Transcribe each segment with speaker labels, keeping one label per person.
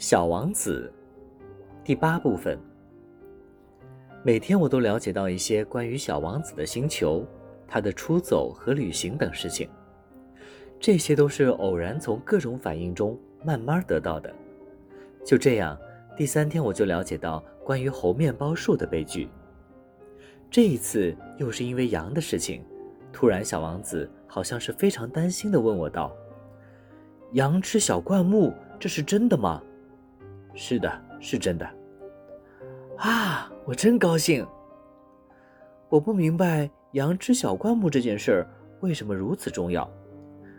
Speaker 1: 小王子，第八部分。每天我都了解到一些关于小王子的星球、他的出走和旅行等事情。这些都是偶然从各种反应中慢慢得到的。就这样，第三天我就了解到关于猴面包树的悲剧。这一次又是因为羊的事情。突然，小王子好像是非常担心地问我道：“羊吃小灌木，这是真的吗？”是的，是真的。啊，我真高兴。我不明白羊吃小灌木这件事儿为什么如此重要。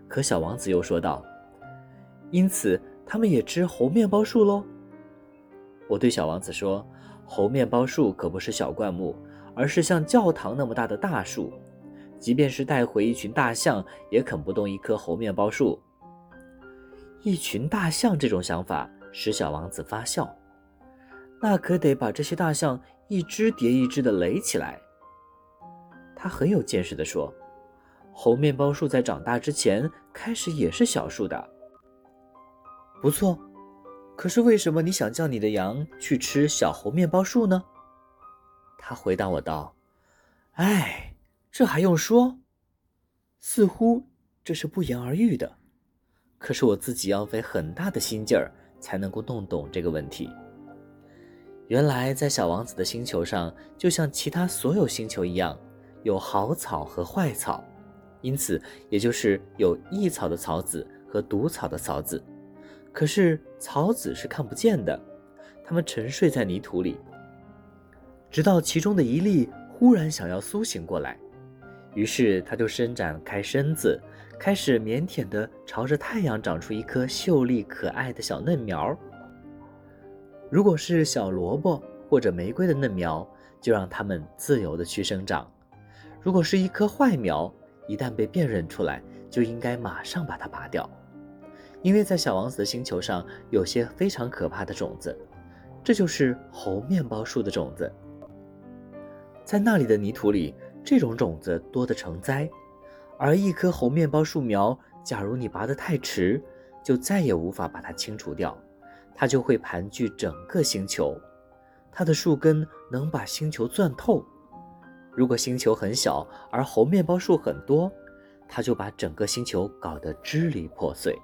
Speaker 1: 可小王子又说道：“因此，他们也吃猴面包树喽。”我对小王子说：“猴面包树可不是小灌木，而是像教堂那么大的大树。即便是带回一群大象，也啃不动一棵猴面包树。一群大象这种想法。”使小王子发笑，那可得把这些大象一只叠一只的垒起来。他很有见识地说：“猴面包树在长大之前，开始也是小树的。”不错，可是为什么你想叫你的羊去吃小猴面包树呢？他回答我道：“哎，这还用说？似乎这是不言而喻的。可是我自己要费很大的心劲儿。”才能够弄懂这个问题。原来，在小王子的星球上，就像其他所有星球一样，有好草和坏草，因此，也就是有益草的草籽和毒草的草籽。可是，草籽是看不见的，它们沉睡在泥土里，直到其中的一粒忽然想要苏醒过来，于是它就伸展开身子。开始腼腆地朝着太阳长出一颗秀丽可爱的小嫩苗。如果是小萝卜或者玫瑰的嫩苗，就让它们自由地去生长；如果是一棵坏苗，一旦被辨认出来，就应该马上把它拔掉。因为在小王子的星球上有些非常可怕的种子，这就是猴面包树的种子。在那里的泥土里，这种种子多得成灾。而一棵猴面包树苗，假如你拔得太迟，就再也无法把它清除掉，它就会盘踞整个星球，它的树根能把星球钻透。如果星球很小，而猴面包树很多，它就把整个星球搞得支离破碎。